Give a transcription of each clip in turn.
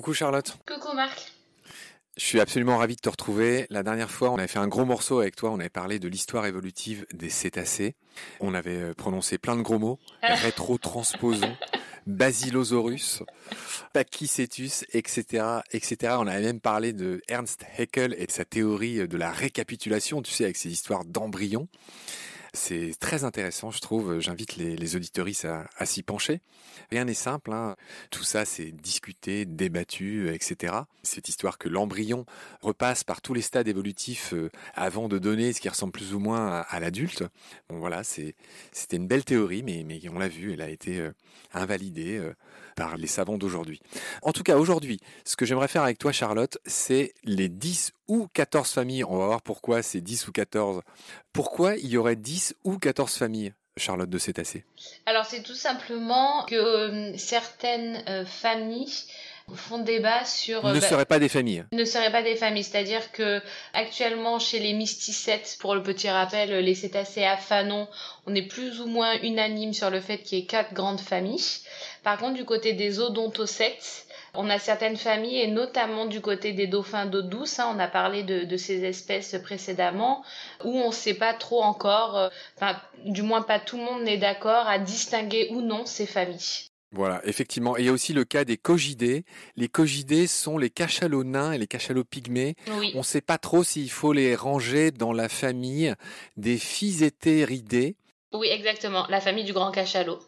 Coucou Charlotte. Coucou Marc. Je suis absolument ravi de te retrouver. La dernière fois, on avait fait un gros morceau avec toi. On avait parlé de l'histoire évolutive des cétacés. On avait euh, prononcé plein de gros mots. Rétrotransposons, Basilosaurus, Pachycetus, etc., etc. On avait même parlé de Ernst Haeckel et de sa théorie de la récapitulation, tu sais, avec ses histoires d'embryons. C'est très intéressant, je trouve. J'invite les, les auditoristes à, s'y pencher. Rien n'est simple. Hein. Tout ça, c'est discuté, débattu, etc. Cette histoire que l'embryon repasse par tous les stades évolutifs euh, avant de donner ce qui ressemble plus ou moins à, l'adulte. Bon, voilà, c'était une belle théorie, mais, mais on l'a vu, elle a été euh, invalidée euh, par les savants d'aujourd'hui. En tout cas, aujourd'hui, ce que j'aimerais faire avec toi, Charlotte, c'est les 10 ou 14 familles. On va voir pourquoi c'est 10 ou 14. Pourquoi il y aurait 10 ou 14 familles Charlotte de Cétacé Alors c'est tout simplement que euh, certaines euh, familles font débat sur ne euh, bah, seraient pas des familles. Ne seraient pas des familles, c'est-à-dire que actuellement chez les mysticètes, pour le petit rappel, les cétacés à fanon, on est plus ou moins unanime sur le fait qu'il y ait quatre grandes familles. Par contre, du côté des odontocètes, on a certaines familles, et notamment du côté des dauphins d'eau douce, hein, on a parlé de, ces espèces précédemment, où on ne sait pas trop encore, euh, enfin, du moins pas tout le monde n'est d'accord à distinguer ou non ces familles. Voilà, effectivement. Et il y a aussi le cas des cogidés. Les cogidés sont les cachalots nains et les cachalots pygmées. On ne sait pas trop s'il faut les ranger dans la famille des physétéridés. Oui, exactement, la famille du grand cachalot.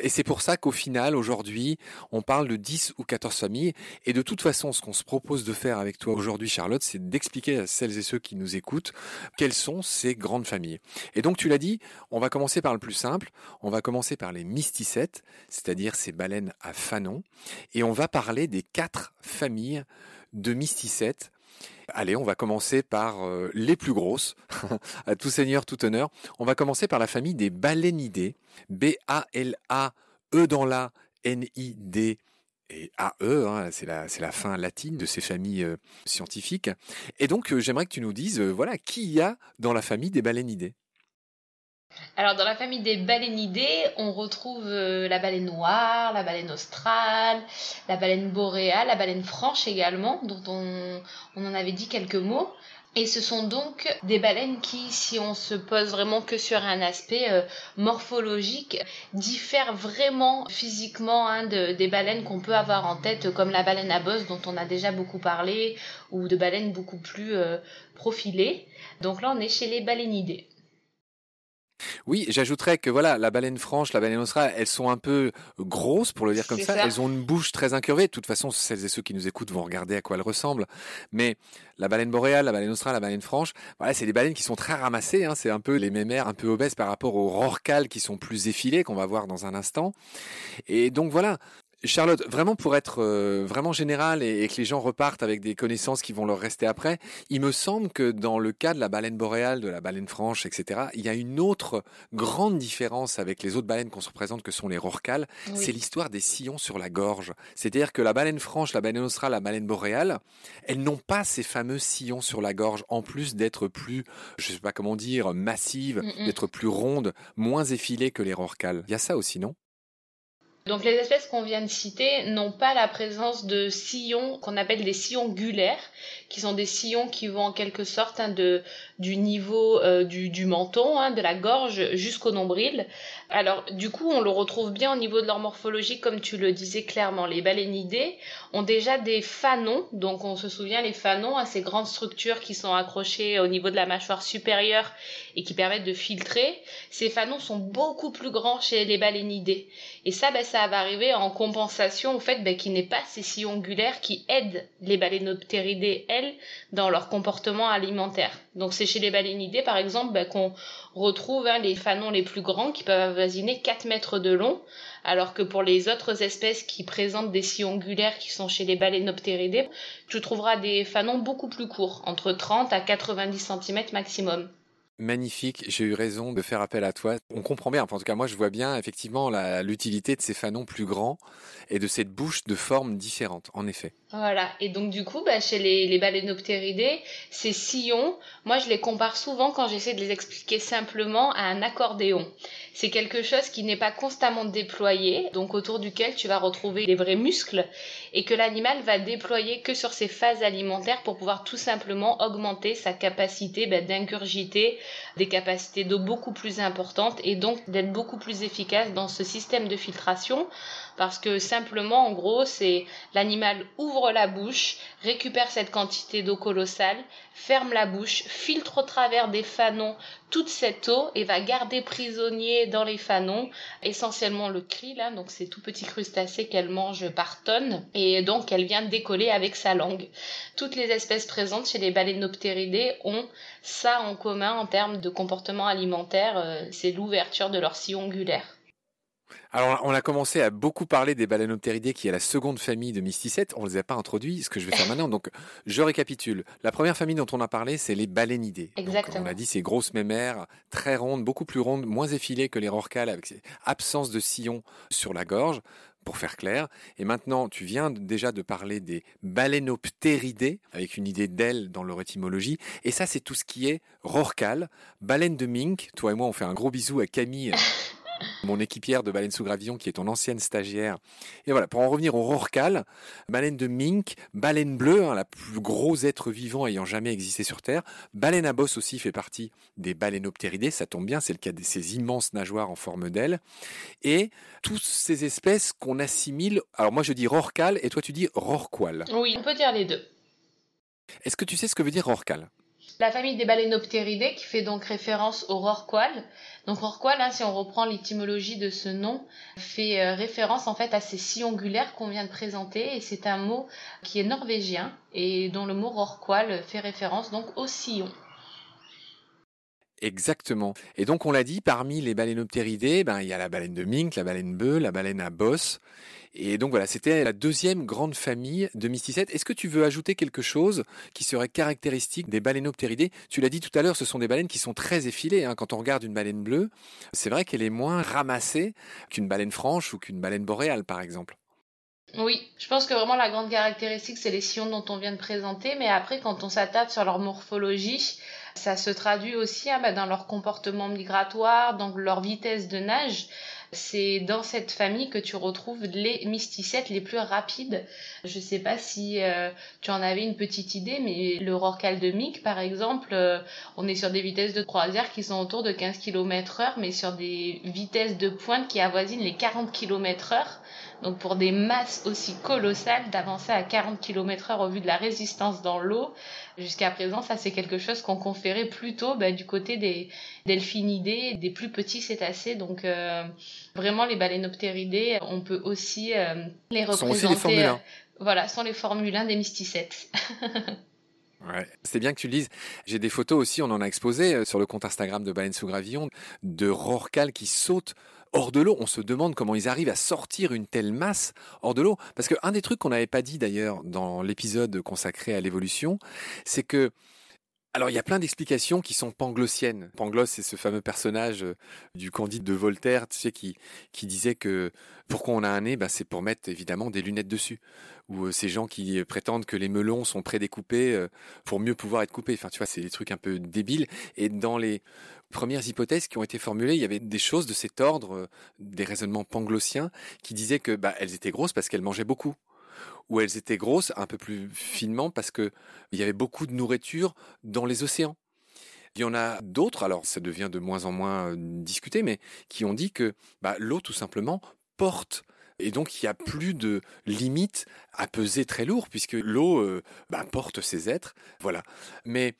Et c'est pour ça qu'au final, aujourd'hui, on parle de 10 ou 14 familles. Et de toute façon, ce qu'on se propose de faire avec toi aujourd'hui, Charlotte, c'est d'expliquer à celles et ceux qui nous écoutent quelles sont ces grandes familles. Et donc, tu l'as dit, on va commencer par le plus simple. On va commencer par les mysticètes, c'est-à-dire ces baleines à fanon. Et on va parler des quatre familles de mysticètes Allez, on va commencer par euh, les plus grosses, à tout seigneur, tout honneur. On va commencer par la famille des balénidés, B-A-L-A-E dans la N-I-D et A-E, hein, c'est la, la, fin latine de ces familles euh, scientifiques. Et donc, euh, j'aimerais que tu nous dises, voilà, qui y a dans la famille des balénidés alors dans la famille des balénidés, on retrouve euh, la baleine noire, la baleine australe, la baleine boréale, la baleine franche également, dont on, en avait dit quelques mots. Et ce sont donc des baleines qui, si on se pose vraiment que sur un aspect euh, morphologique, diffèrent vraiment physiquement hein, des baleines qu'on peut avoir en tête, comme la baleine à bosse dont on a déjà beaucoup parlé, ou de baleines beaucoup plus euh, profilées. Donc là, on est chez les balénidés. Oui, j'ajouterais que voilà, la baleine franche, la baleine australe, elles sont un peu grosses pour le dire comme ça. Elles ont une bouche très incurvée. De toute façon, celles et ceux qui nous écoutent vont regarder à quoi elles ressemblent. Mais la baleine boréale, la baleine australe, la baleine franche, voilà, c'est des baleines qui sont très ramassées. Hein. C'est un peu les mémères un peu obèses par rapport aux rorquals qui sont plus effilés qu'on va voir dans un instant. Et donc voilà, Charlotte, vraiment pour être euh, vraiment général et, que les gens repartent avec des connaissances qui vont leur rester après, il me semble que dans le cas de la baleine boréale, de la baleine franche, etc., il y a une autre grande différence avec les autres baleines qu'on se représente que sont les rorquals, c'est l'histoire des sillons sur la gorge. C'est-à-dire que la baleine franche, la baleine australe, la baleine boréale, elles n'ont pas ces fameux sillons sur la gorge, en plus d'être plus, je sais pas comment dire, massives, d'être plus rondes, moins effilées que les rorquals. Il y a ça aussi, non? Donc les espèces qu'on vient de citer n'ont pas la présence de sillons qu'on appelle des sillons gulaires, qui sont des sillons qui vont en quelque sorte hein, du niveau euh, du, menton, hein, de la gorge jusqu'au nombril. Alors du coup on le retrouve bien au niveau de leur morphologie comme tu le disais clairement. Les balénidés ont déjà des fanons, donc on se souvient les fanons, hein, ces grandes structures qui sont accrochées au niveau de la mâchoire supérieure et qui permettent de filtrer. Ces fanons sont beaucoup plus grands chez les balénidés. Et ça, ben, ça ça va arriver en compensation au fait ben, qu'il n'y ait pas ces sillons ongulaires qui aident les balénoptéridés, elles, dans leur comportement alimentaire. Donc c'est chez les balénidés, par exemple, ben, qu'on retrouve hein, les fanons les plus grands qui peuvent avoisiner 4 mètres de long, alors que pour les autres espèces qui présentent des sillons ongulaires qui sont chez les balénoptéridés, tu trouveras des fanons beaucoup plus courts, entre 30 à 90 cm maximum. Magnifique, j'ai eu raison de faire appel à toi. On comprend bien, en tout cas moi je vois bien effectivement l'utilité de ces fanons plus grands et de cette bouche de forme différente, en effet. Voilà, et donc du coup, bah, chez les, les balénoptéridés, ces sillons, moi je les compare souvent quand j'essaie de les expliquer simplement à un accordéon. C'est quelque chose qui n'est pas constamment déployé, donc autour duquel tu vas retrouver des vrais muscles, et que l'animal va déployer que sur ses phases alimentaires pour pouvoir tout simplement augmenter sa capacité bah, d'ingurgiter des capacités d'eau beaucoup plus importantes et donc d'être beaucoup plus efficace dans ce système de filtration parce que simplement, en gros, c'est l'animal ouvre la bouche, récupère cette quantité d'eau colossale, ferme la bouche, filtre au travers des fanons toute cette eau et va garder prisonnier dans les fanons essentiellement le krill, là, donc c'est tout petit crustacé qu'elle mange par tonnes et donc elle vient décoller avec sa langue. Toutes les espèces présentes chez les balénoptéridés ont ça en commun en termes de comportement alimentaire, euh, c'est l'ouverture de leur sillon ongulaire. Alors, on a commencé à beaucoup parler des balénoptéridés, qui est la seconde famille de mysticètes. On ne les a pas introduits, ce que je vais faire maintenant. Donc, je récapitule. La première famille dont on a parlé, c'est les balénidés. Exactement. on a dit ces grosses mémères, très rondes, beaucoup plus rondes, moins effilées que les rorquals, avec ces absence de sillon sur la gorge pour faire clair. Et maintenant, tu viens déjà de parler des balénoptéridés, avec une idée d'aile dans leur étymologie. Et ça, c'est tout ce qui est rorcal, baleine de mink. Toi et moi, on fait un gros bisou à Camille mon équipière de Baleine sous Gravillon, qui est ton ancienne stagiaire. Et voilà, pour en revenir au rorcal, baleine de mink, baleine bleue, hein, la plus gros être vivant ayant jamais existé sur Terre. Baleine à bosse aussi fait partie des balénoptéridés, ça tombe bien, c'est le cas de ces immenses nageoires en forme d'aile. Et toutes ces espèces qu'on assimile, alors moi je dis rorcal et toi tu dis rorqual. Oui, on peut dire les deux. Est-ce que tu sais ce que veut dire rorcal? La famille des balénoptéridés qui fait donc référence au rorqual. Donc rorqual, hein, si on reprend l'étymologie de ce nom, fait euh, référence en fait à ces sillons ongulaires qu'on vient de présenter et c'est un mot qui est norvégien et dont le mot rorqual fait référence donc au sillon. Exactement. Et donc on l'a dit, parmi les balénoptéridés, ben, il y a la baleine de mink, la baleine bœuf, la baleine à bosse. Et donc voilà, c'était la deuxième grande famille de mysticètes. Est-ce que tu veux ajouter quelque chose qui serait caractéristique des balénoptéridés Tu l'as dit tout à l'heure, ce sont des baleines qui sont très effilées. Hein. Quand on regarde une baleine bleue, c'est vrai qu'elle est moins ramassée qu'une baleine franche ou qu'une baleine boréale, par exemple. Oui, je pense que vraiment la grande caractéristique, c'est les sillons dont on vient de présenter, mais après, quand on s'attarde sur leur morphologie, ça se traduit aussi hein, bah, dans leur comportement migratoire, dans leur vitesse de nage. C'est dans cette famille que tu retrouves les mysticètes les plus rapides. Je ne sais pas si euh, tu en avais une petite idée, mais le rorcal de Mick, par exemple, euh, on est sur des vitesses de croisière qui sont autour de 15 km heure, mais sur des vitesses de pointe qui avoisinent les 40 km heure. Donc pour des masses aussi colossales, d'avancer à 40 km heure au vu de la résistance dans l'eau, jusqu'à présent, ça c'est quelque chose qu'on conférait plutôt bah, du côté des delphinidés, des plus petits cétacés. Donc euh, vraiment les balénoptéridés, on peut aussi euh, les représenter. Sont aussi les euh, voilà, sont les Formule 1 des mysticètes. C'est bien que tu le dises. J'ai des photos aussi, on en a exposé sur le compte Instagram de Baleine sous Gravillon, de rorcal qui sautent hors de l'eau. On se demande comment ils arrivent à sortir une telle masse hors de l'eau. Parce qu'un des trucs qu'on n'avait pas dit d'ailleurs dans l'épisode consacré à l'évolution, c'est que alors il y a plein d'explications qui sont panglossiennes. Pangloss, c'est ce fameux personnage euh, du Candide de Voltaire, tu sais, qui, qui disait que pourquoi on a un nez, bah, c'est pour mettre évidemment des lunettes dessus. Ou euh, ces gens qui prétendent que les melons sont prédécoupés euh, pour mieux pouvoir être coupés. Enfin, tu vois, c'est des trucs un peu débiles. Et dans les premières hypothèses qui ont été formulées, il y avait des choses de cet ordre, des raisonnements panglossiens, qui disaient que bah, elles étaient grosses parce qu'elles mangeaient beaucoup où elles étaient grosses, un peu plus finement, parce qu'il y avait beaucoup de nourriture dans les océans. Il y en a d'autres, alors ça devient de moins en moins euh, discuté, mais qui ont dit que bah, l'eau, tout simplement, porte et donc, il n'y a plus de limite à peser très lourd, puisque l'eau euh, bah, porte ces êtres. Voilà. Mais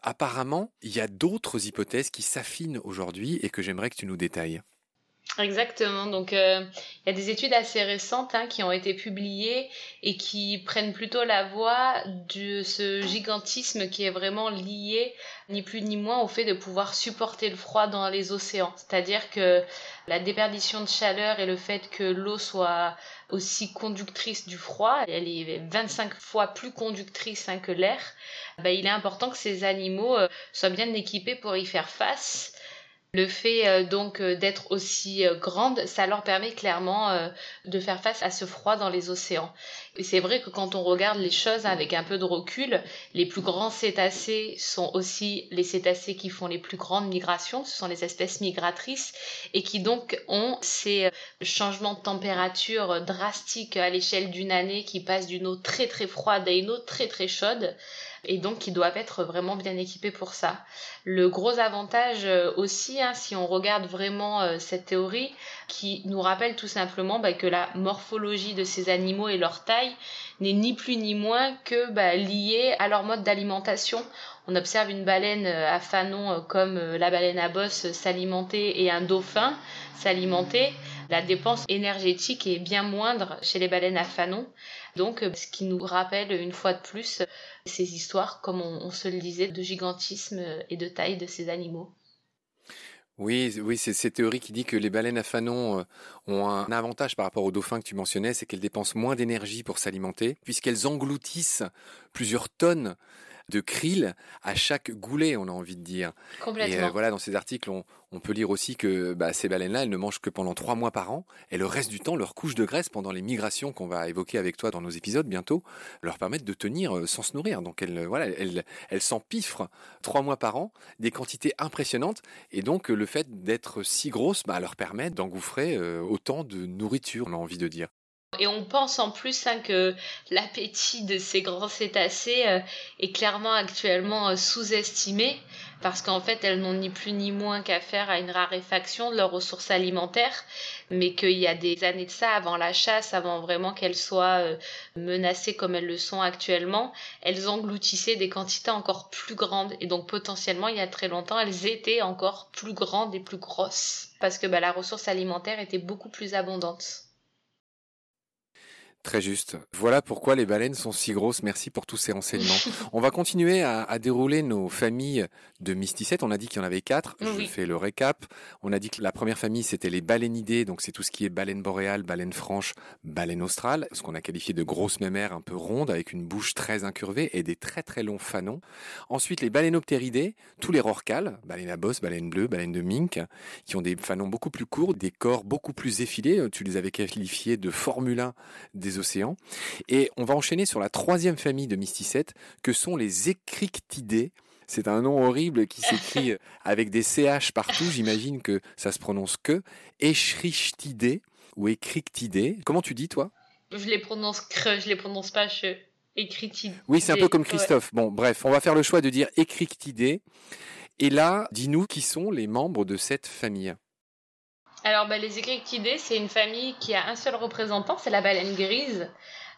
apparemment, il y a d'autres hypothèses qui s'affinent aujourd'hui et que j'aimerais que tu nous détailles. Exactement. Donc, euh, il y a des études assez récentes hein, qui ont été publiées et qui prennent plutôt la voie de ce gigantisme qui est vraiment lié, ni plus ni moins, au fait de pouvoir supporter le froid dans les océans. C'est-à-dire que la déperdition de chaleur et le fait que l'eau soit aussi conductrice du froid, elle est 25 fois plus conductrice hein, que l'air, bah, il est important que ces animaux euh, soient bien équipés pour y faire face Le fait euh, donc euh, d'être aussi euh, grande, ça leur permet clairement de faire face à ce froid dans les océans. Et c'est vrai que quand on regarde les choses avec un peu de recul, les plus grands cétacés sont aussi les cétacés qui font les plus grandes migrations, ce sont les espèces migratrices et qui donc ont ces changements de température drastiques à l'échelle d'une année qui passent d'une eau très très froide à une eau très très chaude et donc qui doivent être vraiment bien équipés pour ça. Le gros avantage euh, aussi, hein, si on regarde vraiment euh, cette théorie, qui nous rappelle tout simplement bah, que la morphologie de ces animaux et leur taille n'est ni plus ni moins que bah, liée à leur mode d'alimentation. On observe une baleine euh, à fanon comme la baleine à bosse s'alimenter et un dauphin s'alimenter. La dépense énergétique est bien moindre chez les baleines à fanon. Donc, ce qui nous rappelle une fois de plus ces histoires, comme on, se le disait, de gigantisme et de taille de ces animaux. Oui, oui, c'est cette théorie qui dit que les baleines à fanon euh, ont un avantage par rapport aux dauphins que tu mentionnais, c'est qu'elles dépensent moins d'énergie pour s'alimenter, puisqu'elles engloutissent plusieurs tonnes de krill à chaque goulet, on a envie de dire. Complètement. Et euh, voilà, dans ces articles, on, peut lire aussi que bah, ces baleines-là, elles ne mangent que pendant trois mois par an, et le reste du temps, leur couche de graisse pendant les migrations qu'on va évoquer avec toi dans nos épisodes bientôt, leur permettent de tenir euh, sans se nourrir. Donc elles, euh, voilà, elles, elles s'empiffrent trois mois par an, des quantités impressionnantes, et donc le fait d'être si grosses bah, leur permet d'engouffrer autant de nourriture, on a envie de dire. Et on pense en plus hein, que l'appétit de ces grands cétacés euh, est clairement actuellement euh, sous-estimé parce qu'en fait elles n'ont ni plus ni moins qu'à faire à une raréfaction de leurs ressources alimentaires, mais qu'il y a des années de ça, avant la chasse, avant vraiment qu'elles soient euh, menacées comme elles le sont actuellement, elles engloutissaient des quantités encore plus grandes et donc potentiellement il y a très longtemps elles étaient encore plus grandes et plus grosses parce que bah, la ressource alimentaire était beaucoup plus abondante. Très juste. Voilà pourquoi les baleines sont si grosses. Merci pour tous ces renseignements. On va continuer à, dérouler nos familles de mysticètes. On a dit qu'il y en avait quatre. Je fais le récap. On a dit que la première famille, c'était les balénidés. Donc, c'est tout ce qui est baleine boréale, baleine franche, baleine australe. Ce qu'on a qualifié de grosses mémères un peu rondes avec une bouche très incurvée et des très très longs fanons. Ensuite, les balénoptéridés, tous les rorquals, baleine à bosse, baleine bleue, baleine de mink, qui ont des fanons beaucoup plus courts, des corps beaucoup plus effilés. Tu les avais qualifiés de formulins des océans. Et on va enchaîner sur la troisième famille de mysticètes, que sont les écrictidés. C'est un nom horrible qui s'écrit avec des CH partout. J'imagine que ça se prononce que. Échrichtidés ou écrictidés. Comment tu dis, toi? Je les prononce cre, je les prononce pas che. Oui, c'est un peu comme Christophe. Bon, bref, on va faire le choix de dire écrictidés. Et là, dis-nous qui sont les membres de cette famille. Alors, bah, les écrictidés, c'est une famille qui a un seul représentant, c'est la baleine grise.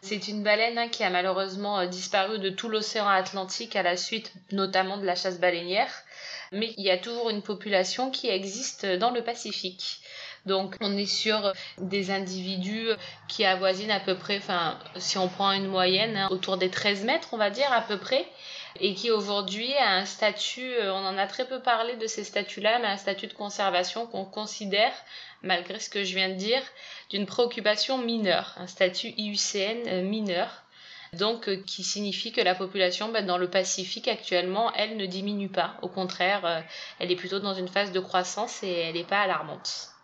C'est une baleine hein, qui a malheureusement euh, disparu de tout l'océan Atlantique à la suite notamment de la chasse baleinière. Mais il y a toujours une population qui existe dans le Pacifique. Donc on est sur des individus qui avoisinent à peu près, enfin si on prend une moyenne, hein, autour des 13 mètres on va dire à peu près, et qui aujourd'hui a un statut, euh, on en a très peu parlé de ces statuts-là, mais un statut de conservation qu'on considère, malgré ce que je viens de dire, d'une préoccupation mineure, un statut IUCN euh, mineur. Donc, euh, qui signifie que la population bah, dans le Pacifique actuellement, elle ne diminue pas. Au contraire, elle est plutôt dans une phase de croissance et elle n'est pas alarmante.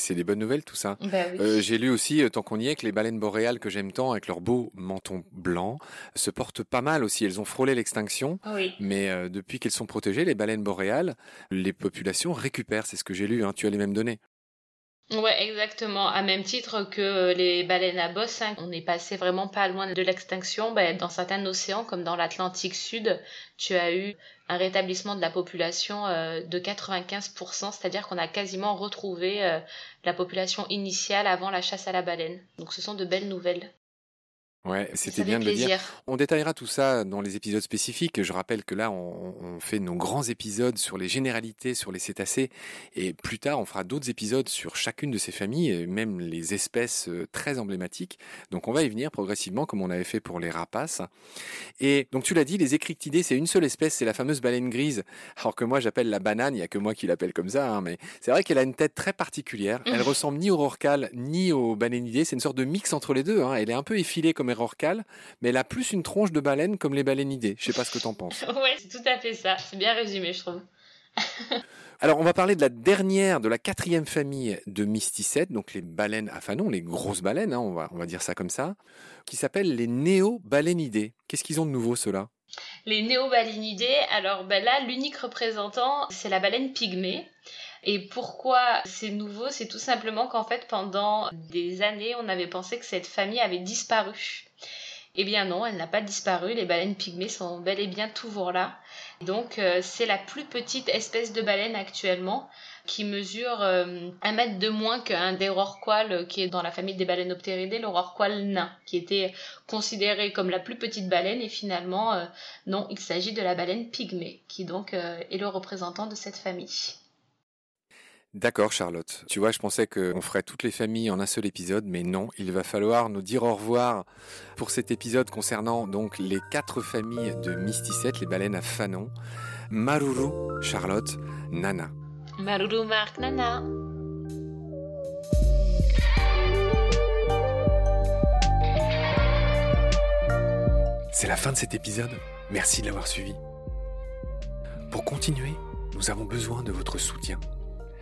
C'est des bonnes nouvelles tout ça. Bah euh, j'ai lu aussi, euh, tant qu'on y est, que les baleines boréales que j'aime tant, avec leur beau menton blanc, se portent pas mal aussi. Elles ont frôlé l'extinction, mais euh, depuis qu'elles sont protégées, les baleines boréales, les populations récupèrent. C'est ce que j'ai lu. Hein. Tu as les mêmes données. Ouais, exactement. À même titre que les baleines à bosse, hein, on est passé vraiment pas loin de l'extinction. Ben, dans certains océans, comme dans l'Atlantique Sud, tu as eu un rétablissement de la population euh, de 95%, c'est-à-dire qu'on a quasiment retrouvé euh, la population initiale avant la chasse à la baleine. Donc ce sont de belles nouvelles. Ouais, c'était bien de le dire. On détaillera tout ça dans les épisodes spécifiques. Je rappelle que là, on, fait nos grands épisodes sur les généralités, sur les cétacés, et plus tard, on fera d'autres épisodes sur chacune de ces familles, même les espèces euh, très emblématiques. Donc, on va y venir progressivement, comme on avait fait pour les rapaces. Et donc, tu l'as dit, les écrictidés, c'est une seule espèce, c'est la fameuse baleine grise. Alors que moi, j'appelle la banane. Il y a que moi qui l'appelle comme ça, hein, mais c'est vrai qu'elle a une tête très particulière. Elle ressemble ni au rorcal ni au balénidé. C'est une sorte de mix entre les deux. Hein. Elle est un peu effilée comme mais elle a plus une tronche de baleine comme les balénidés. Je sais pas ce que tu en penses. ouais, c'est tout à fait ça. C'est bien résumé, je trouve. Alors, on va parler de la dernière, de la quatrième famille de mysticètes, donc les baleines à fanon, les grosses baleines, hein, on, va, on va dire ça comme ça, qui s'appellent les néobalénidés. Qu'est-ce qu'ils ont de nouveau, ceux-là? Les néobalénidés, alors ben là, l'unique représentant, c'est la baleine pygmée. Et pourquoi c'est nouveau? C'est tout simplement qu'en fait, pendant des années, on avait pensé que cette famille avait disparu. Eh bien non, elle n'a pas disparu, les baleines pygmées sont bel et bien toujours là. Donc euh, c'est la plus petite espèce de baleine actuellement qui mesure euh, un mètre de moins qu'un des rorquals euh, qui est dans la famille des baleineoptéridés, le rorqual nain, qui était considéré comme la plus petite baleine et finalement non, il s'agit de la baleine pygmée qui donc est le représentant de cette famille. D'accord, Charlotte. Tu vois, je pensais qu'on ferait toutes les familles en un seul épisode, mais non, il va falloir nous dire au revoir pour cet épisode concernant donc les quatre familles de mysticètes, les baleines à fanon. Maruru, Charlotte, Nana. Maruru, Marc, Nana. C'est la fin de cet épisode. Merci de l'avoir suivi. Pour continuer, nous avons besoin de votre soutien